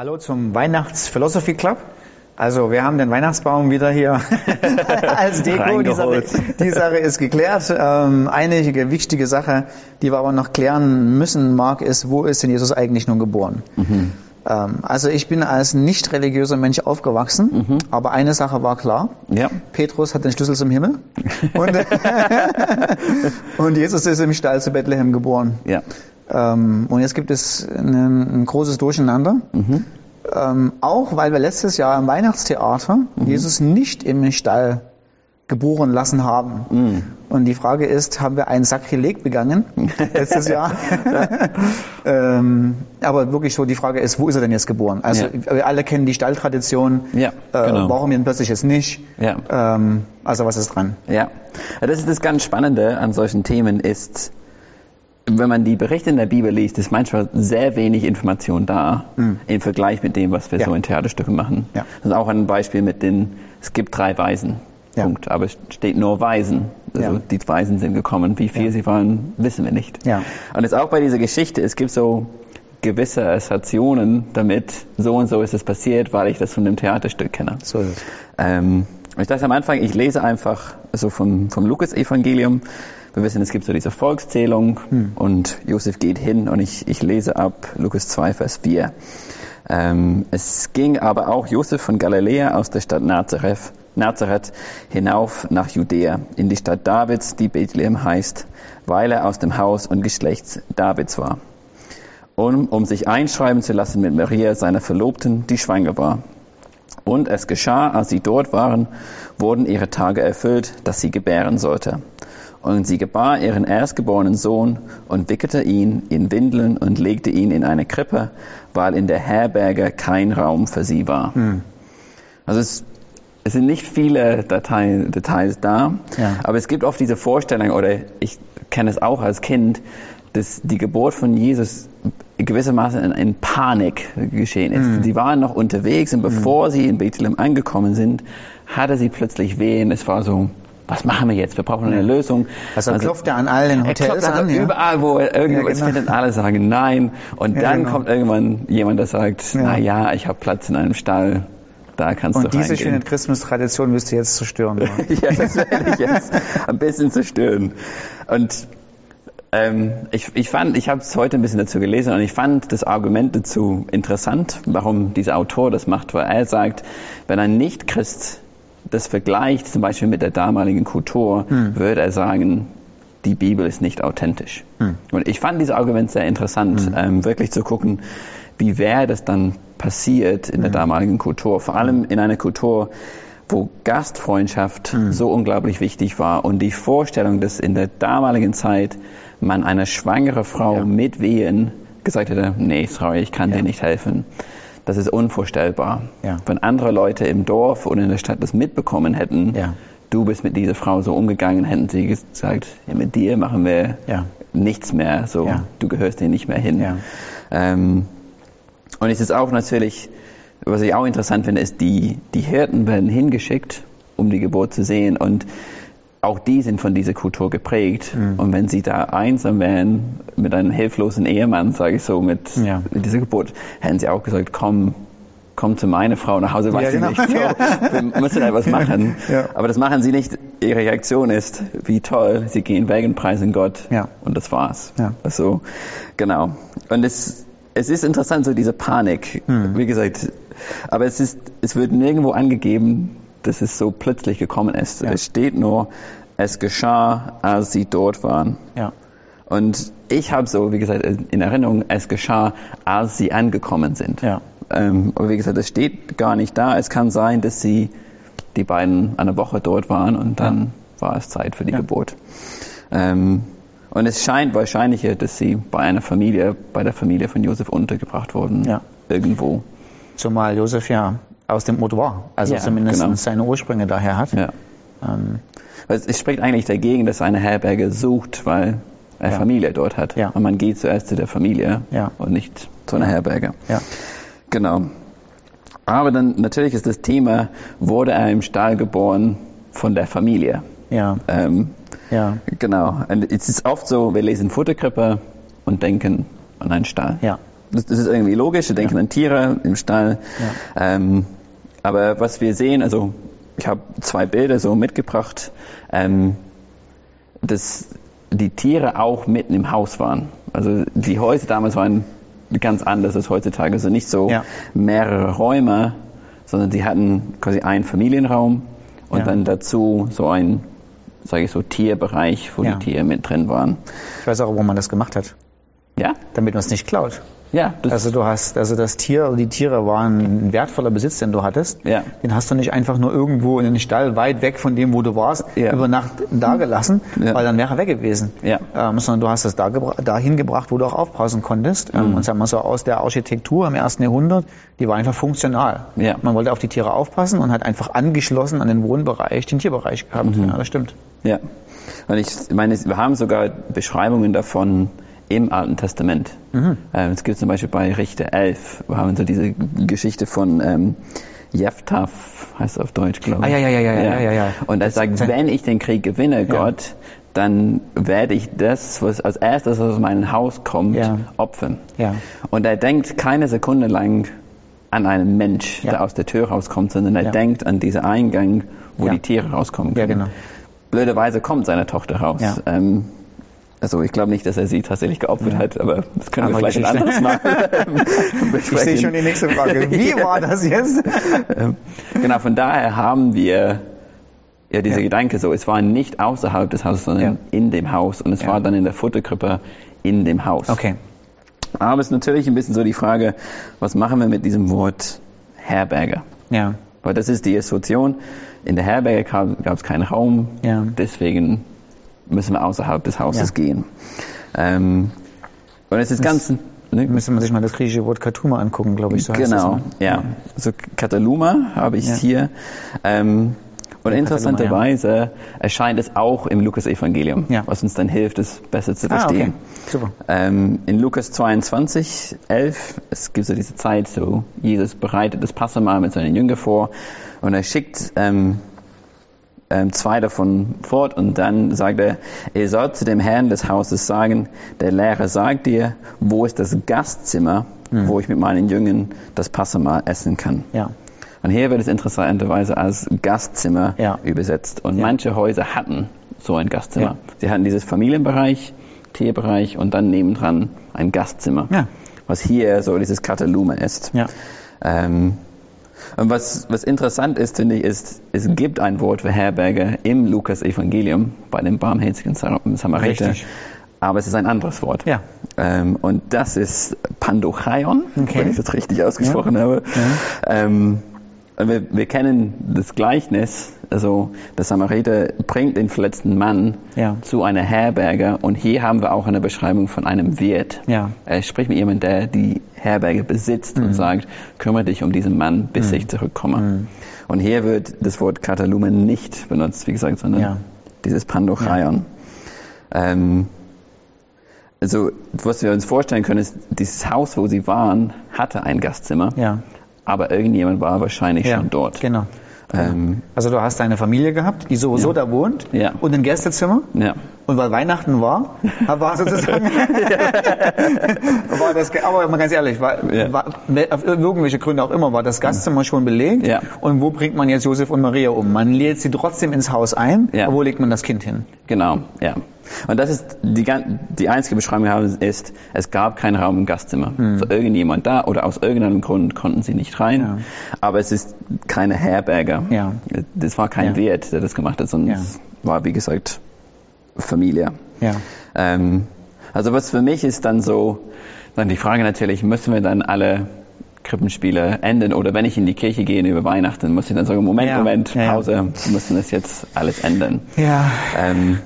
Hallo zum Weihnachts-Philosophy Club. Also wir haben den Weihnachtsbaum wieder hier als Deko. Die Sache, die Sache ist geklärt. Ähm, einige wichtige Sache, die wir aber noch klären müssen, Marc, ist, wo ist denn Jesus eigentlich nun geboren? Mhm. Ähm, also ich bin als nicht religiöser Mensch aufgewachsen, mhm. aber eine Sache war klar. Ja. Petrus hat den Schlüssel zum Himmel und, und Jesus ist im Stall zu Bethlehem geboren. Ja. Ähm, und jetzt gibt es ein, ein großes Durcheinander. Mhm. Ähm, auch weil wir letztes Jahr im Weihnachtstheater mhm. Jesus nicht im Stall geboren lassen haben. Mhm. Und die Frage ist, haben wir ein Sakrileg begangen letztes Jahr? ähm, aber wirklich so, die Frage ist, wo ist er denn jetzt geboren? Also ja. wir alle kennen die Stalltradition. Ja, äh, genau. Warum ihn plötzlich jetzt nicht? Ja. Ähm, also was ist dran? Ja, das ist das ganz Spannende an solchen Themen ist, wenn man die Berichte in der Bibel liest, ist manchmal sehr wenig Information da mhm. im Vergleich mit dem, was wir ja. so in Theaterstücken machen. Ja. Das ist auch ein Beispiel mit den, es gibt drei Weisen. Ja. Punkt. Aber es steht nur Weisen. Also die Weisen sind gekommen. Wie viel sie waren, wissen wir nicht. Und es ist auch bei dieser Geschichte, es gibt so gewisse Assoziationen damit, so und so ist es passiert, weil ich das von dem Theaterstück kenne. So ist es. Ähm, ich dachte am Anfang, ich lese einfach so vom, vom Lukas-Evangelium wir wissen, es gibt so diese Volkszählung hm. und Josef geht hin und ich, ich lese ab Lukas 2, Vers 4. Ähm, es ging aber auch Josef von Galiläa aus der Stadt Nazareth, Nazareth hinauf nach Judäa, in die Stadt Davids, die Bethlehem heißt, weil er aus dem Haus und Geschlechts Davids war. Um, um sich einschreiben zu lassen mit Maria, seiner Verlobten, die schwanger war. Und es geschah, als sie dort waren, wurden ihre Tage erfüllt, dass sie gebären sollte. Und sie gebar ihren erstgeborenen Sohn und wickelte ihn in Windeln und legte ihn in eine Krippe, weil in der Herberge kein Raum für sie war. Hm. Also es, es, sind nicht viele Datei, Details da, ja. aber es gibt oft diese Vorstellung, oder ich kenne es auch als Kind, dass die Geburt von Jesus gewissermaßen in, in Panik geschehen ist. Mm. Sie waren noch unterwegs und bevor mm. sie in Bethlehem angekommen sind, hatte sie plötzlich wehen. Es war so, was machen wir jetzt? Wir brauchen eine Lösung. Also, also klopft er an allen Hotels er an. Ja? Überall, wo er irgendwas ja, genau. findet, alle sagen nein. Und ja, dann genau. kommt irgendwann jemand, der sagt, ja. na ja, ich habe Platz in einem Stall. Da kannst und du diese reingehen. schöne Christmas-Tradition wirst du jetzt zerstören. ja, das werde ich jetzt ein bisschen zerstören. Und ähm, ich, ich fand, ich habe es heute ein bisschen dazu gelesen und ich fand das Argument dazu interessant, warum dieser Autor das macht, weil er sagt, wenn ein Nicht-Christ das vergleicht zum Beispiel mit der damaligen Kultur, hm. würde er sagen, die Bibel ist nicht authentisch. Hm. Und ich fand dieses Argument sehr interessant, hm. ähm, wirklich zu gucken, wie wäre das dann passiert in der hm. damaligen Kultur, vor allem in einer Kultur, wo Gastfreundschaft hm. so unglaublich wichtig war und die Vorstellung, dass in der damaligen Zeit man eine schwangere Frau ja. mit Wehen gesagt hätte, nee, sorry, ich kann ja. dir nicht helfen. Das ist unvorstellbar. Ja. Wenn andere Leute im Dorf oder in der Stadt das mitbekommen hätten, du bist mit dieser Frau so umgegangen, hätten sie gesagt, mit dir machen wir nichts mehr, so du gehörst dir nicht mehr hin. Ähm, und es ist auch natürlich, was ich auch interessant finde, ist, die, die Hirten werden hingeschickt, um die Geburt zu sehen. Und auch die sind von dieser Kultur geprägt. Mhm. Und wenn sie da einsam wären mit einem hilflosen Ehemann, sage ich so, mit, ja. mit, dieser Geburt, hätten sie auch gesagt, komm, komm zu meiner Frau nach Hause, weiß ja, genau. nicht. So, wir müssen etwas machen. Ja. Aber das machen sie nicht. Ihre Reaktion ist, wie toll, sie gehen weg und preisen Gott. Ja. Und das war's. Ja. Also, genau. Und es, es ist interessant, so diese Panik. Mhm. Wie gesagt, aber es ist, es wird nirgendwo angegeben, dass es so plötzlich gekommen ist. Ja. Es steht nur, es geschah, als sie dort waren. Ja. Und ich habe so, wie gesagt, in Erinnerung, es geschah, als sie angekommen sind. Ja. Ähm, aber wie gesagt, es steht gar nicht da. Es kann sein, dass sie die beiden eine Woche dort waren und dann ja. war es Zeit für die ja. Geburt. Ähm, und es scheint wahrscheinlicher, dass sie bei einer Familie, bei der Familie von Josef untergebracht wurden. Ja. Irgendwo. Zumal Josef ja aus dem Ort war. Also ja, zumindest genau. seine Ursprünge daher hat. Ja. Ähm, es spricht eigentlich dagegen, dass er eine Herberge sucht, weil er ja. Familie dort hat. Ja. Und man geht zuerst zu der Familie ja. und nicht zu einer Herberge. Ja. Genau. Aber dann natürlich ist das Thema, wurde er im Stall geboren von der Familie. Ja. Ähm, ja. Genau. Und es ist oft so, wir lesen Futterkrippe und denken an einen Stall. Ja. Das, das ist irgendwie logisch, wir denken Ja. an Tiere im Stall. Ähm, aber was wir sehen, also ich habe zwei Bilder so mitgebracht, ähm, dass die Tiere auch mitten im Haus waren. Also die Häuser damals waren ganz anders als heutzutage. Also nicht so Ja. mehrere Räume, sondern sie hatten quasi einen Familienraum und Ja. dann dazu so ein, sage ich so, Tierbereich, wo Ja. die Tiere mit drin waren. Ich weiß auch, warum man das gemacht hat. Ja, Damit man es nicht klaut. Ja, Also du hast, also das Tier, die Tiere waren ein wertvoller Besitz, den du hattest. Ja. Den hast du nicht einfach nur irgendwo in den Stall weit weg von dem, wo du warst, Ja. über Nacht da gelassen, Ja. weil dann wäre er weg gewesen. Ja. Ähm, sondern du hast es da dahin gebracht, wo du auch aufpassen konntest. Ähm, und sagen wir so aus der Architektur im ersten Jahrhundert, die war einfach funktional. Ja. Man wollte auf die Tiere aufpassen und hat einfach angeschlossen an den Wohnbereich den Tierbereich gehabt. Mhm. Ja, das stimmt. Ja. Und ich meine, wir haben sogar Beschreibungen davon im Alten Testament. Mhm. Ähm, es gibt zum Beispiel bei Richter 11, wir haben so diese Geschichte von ähm, Jephthah, heißt es auf Deutsch, glaube ich. Ah, ja, ja, ja, ja, ja, ja, ja. Und er sagt, wenn ich den Krieg gewinne, Gott, dann werde ich das, was als erstes aus meinem Haus kommt, Ja. opfern. Ja. Und er denkt keine Sekunde lang an einen Mensch, Ja. der aus der Tür rauskommt, sondern er Ja. denkt an diesen Eingang, wo Ja. die Tiere rauskommen Ja, können. genau. Blöderweise kommt seine Tochter raus. Ja. Ähm, also ich glaube nicht, dass er sie tatsächlich geopfert hat, aber das können wir Andere vielleicht ein anderes Mal Ich sehe schon die nächste Frage. Wie war das jetzt? Genau, von daher haben wir ja diese Ja. Gedanke so, es war nicht außerhalb des Hauses, sondern Ja. in dem Haus und es Ja. war dann in der Futterkrippe in dem Haus. Okay. Aber es ist natürlich ein bisschen so die Frage, was machen wir mit diesem Wort Herberge? Ja. Weil das ist die Assoziation. In der Herberge gab es keinen Raum, Ja. deswegen müssen wir außerhalb des Hauses Ja. gehen. Ähm, und es ist ganz... Ne? Müsste man sich mal das griechische Wort Katuma angucken, glaube ich. So heißt Genau, das, ne? ja. Also Kataluma habe ich Ja. hier. Ähm, und Ja, interessanterweise erscheint es auch im Lukas-Evangelium, Ja. was uns dann hilft, es besser zu Ah, okay. verstehen. Super. Ähm, in Lukas 22, 11, es gibt so diese Zeit, so Jesus bereitet das Passamal mit seinen Jüngern vor und er schickt ähm, ähm, zwei davon fort und dann sagt er, ihr sollt zu dem Herrn des Hauses sagen, der Lehrer sagt dir, wo ist das Gastzimmer, Hm. wo ich mit meinen Jüngern das Passamal essen kann. Ja. Und hier wird es interessanterweise als Gastzimmer Ja. übersetzt. Und Ja. manche Häuser hatten so ein Gastzimmer. Sie hatten dieses Familienbereich, Tierbereich und dann nebendran ein Gastzimmer. Ja. Was hier so dieses Katalume ist. Ja. Ähm, und was, was interessant ist, finde ich, ist, es gibt ein Wort für Herberge im Lukas-Evangelium bei dem barmherzigen Sam- Samariter. Richtig. Aber es ist ein anderes Wort. Ja. Ähm, und das ist Pandochaion, Okay. wenn ich das richtig ausgesprochen habe. Ähm, und wir, wir kennen das Gleichnis, also der Samariter bringt den verletzten Mann Ja. zu einer Herberge und hier haben wir auch eine Beschreibung von einem Wirt. Ja. Er spricht mit jemandem, der die Herberge besitzt Mhm. und sagt, kümmere dich um diesen Mann, bis ich zurückkomme. Mhm. Und hier wird das Wort Katalumen nicht benutzt, wie gesagt, sondern Ja. dieses Pandochaion. Ähm, also, was wir uns vorstellen können, ist, dieses Haus, wo sie waren, hatte ein Gastzimmer, Ja. aber irgendjemand war wahrscheinlich ja. schon dort. Genau. Ähm, Also du hast eine Familie gehabt, die sowieso Ja. da wohnt Ja. und ein Gästezimmer. ja. Und weil Weihnachten war, war sozusagen, war das, aber mal ganz ehrlich, war, Ja. war, auf irgendwelche Gründe auch immer, war das Gastzimmer schon belegt. Ja. Und wo bringt man jetzt Josef und Maria um? Man lädt sie trotzdem ins Haus ein, Ja. aber wo legt man das Kind hin? Genau, ja. Und das ist die, die einzige Beschreibung, die wir haben, ist, es gab keinen Raum im Gastzimmer. So irgendjemand da oder aus irgendeinem Grund konnten sie nicht rein. Ja. Aber es ist keine Herberge. Ja. Das war kein Ja. Wirt, der das gemacht hat, sondern Ja. es war, wie gesagt, Familie. Ja. Ähm, also was für mich ist dann so, dann die Frage natürlich, müssen wir dann alle Krippenspiele enden oder wenn ich in die Kirche gehe über Weihnachten, muss ich dann sagen, Moment, Ja. Moment, Ja, ja. Pause, wir müssen das jetzt alles ändern. Ja. Ähm,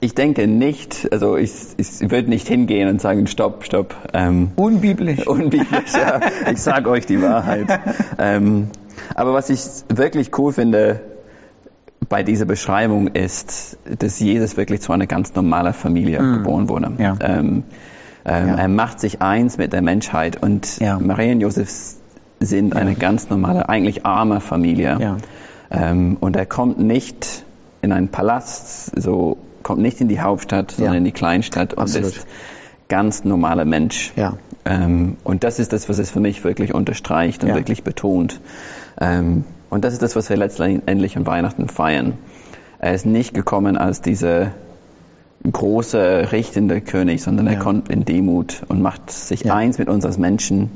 ich denke nicht, also ich, ich würde nicht hingehen und sagen, stopp, stopp. Ähm, Unbiblisch. unbiblisch, ja. Ich sage euch die Wahrheit. Ähm, aber was ich wirklich cool finde bei dieser Beschreibung ist, dass Jesus wirklich zu einer ganz normalen Familie geboren wurde. Mm. Ja. Ähm, ähm, Ja. Er macht sich eins mit der Menschheit und Ja. Maria und Josef sind eine ganz normale, eigentlich arme Familie. Ja. Ähm, und er kommt nicht in einen Palast, so kommt nicht in die Hauptstadt, sondern Ja. in die Kleinstadt und Absolut. ist ganz normaler Mensch. Ja. Ähm, und das ist das, was es für mich wirklich unterstreicht und Ja. wirklich betont. Ähm, und das ist das, was wir letztendlich an Weihnachten feiern. Er ist nicht gekommen als dieser große, richtende König, sondern er Ja. kommt in Demut und macht sich Ja. eins mit uns als Menschen.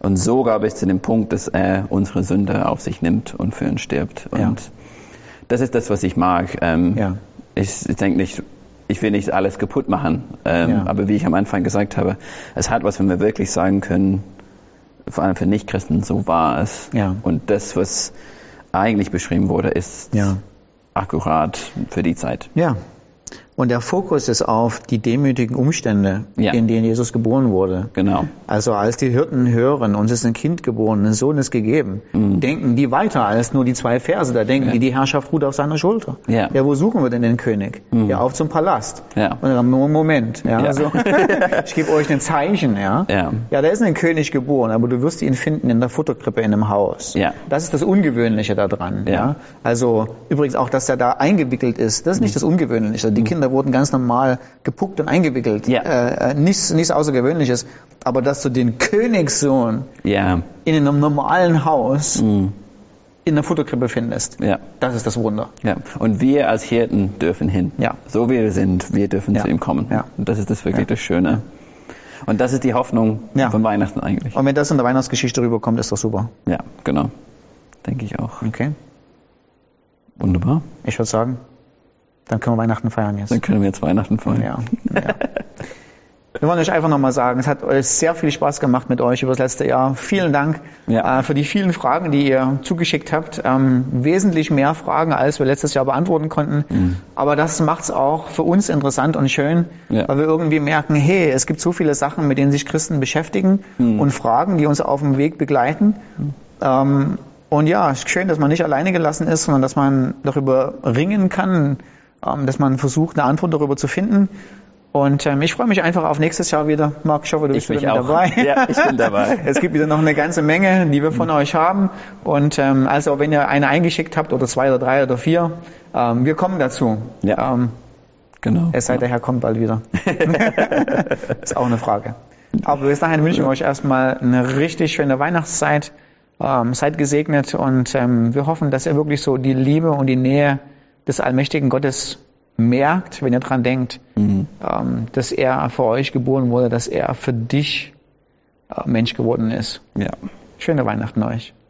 Und sogar bis zu dem Punkt, dass er unsere Sünde auf sich nimmt und für uns stirbt. Und das ist das, was ich mag. Ähm. Ich, denke nicht, ich will nicht alles kaputt machen, ähm, Ja. aber wie ich am Anfang gesagt habe, es hat was, wenn wir wirklich sagen können, vor allem für Nichtchristen, so war es. Ja. Und das, was eigentlich beschrieben wurde, ist Ja. akkurat für die Zeit. Ja. Und der Fokus ist auf die demütigen Umstände, Ja. in denen Jesus geboren wurde. Genau. Also als die Hirten hören, uns ist ein Kind geboren, ein Sohn ist gegeben, denken die weiter als nur die zwei Verse. Da denken die, die Herrschaft ruht auf seiner Schulter. Ja. wo suchen wir denn den König? Ja, auf zum Palast. Ja. Und dann, nur Moment, ja, Ja. Also, ich gebe euch ein Zeichen, ja. Ja. Ja, da ist ein König geboren, aber du wirst ihn finden in der Futterkrippe in einem Haus. Ja. Das ist das Ungewöhnliche daran. Ja. Ja. Also übrigens auch, dass er da eingewickelt ist, das ist nicht das Ungewöhnliche. Die Kinder wurden ganz normal gepuckt und eingewickelt. Ja. Äh, äh, nichts, nichts Außergewöhnliches. Aber dass du den Königssohn Ja, in einem normalen Haus Mhm. in der Futterkrippe findest, ja, das ist das Wunder. ja. Und wir als Hirten dürfen hin. Ja. So wie wir sind, wir dürfen Ja. zu ihm kommen. Ja. Und das ist das wirklich das Schöne. Und das ist die Hoffnung Ja. von Weihnachten eigentlich. Und wenn das in der Weihnachtsgeschichte rüberkommt, ist doch super. Ja, genau. Denke ich auch. Okay. Wunderbar. Ich würde sagen, dann können wir Weihnachten feiern jetzt. Dann können wir jetzt Weihnachten feiern. Ja. ja. Wir wollen euch einfach nochmal sagen, es hat euch sehr viel Spaß gemacht mit euch über das letzte Jahr. Vielen Dank Ja. äh, für die vielen Fragen, die ihr zugeschickt habt. Ähm, wesentlich mehr Fragen, als wir letztes Jahr beantworten konnten. Aber das macht es auch für uns interessant und schön, Ja. weil wir irgendwie merken, hey, es gibt so viele Sachen, mit denen sich Christen beschäftigen und Fragen, die uns auf dem Weg begleiten. Ähm, und ja, es ist schön, dass man nicht alleine gelassen ist, sondern dass man darüber ringen kann, dass man versucht, eine Antwort darüber zu finden. Und ähm, ich freue mich einfach auf nächstes Jahr wieder. Marc, ich hoffe, du bist Ich wieder dabei. Ja, ich bin dabei. es gibt wieder noch eine ganze Menge, die wir von euch haben. Und ähm, also, wenn ihr eine eingeschickt habt oder zwei oder drei oder vier, ähm, wir kommen dazu. Ja. Ähm, Genau. es sei der Herr kommt bald wieder. ist auch eine Frage. Aber bis dahin wünschen wir euch erstmal eine richtig schöne Weihnachtszeit. Ähm, seid gesegnet und ähm, wir hoffen, dass ihr wirklich so die Liebe und die Nähe des allmächtigen Gottes merkt, wenn ihr dran denkt, ähm, dass er für euch geboren wurde, dass er für dich äh, Mensch geworden ist. Ja. Schöne Weihnachten euch.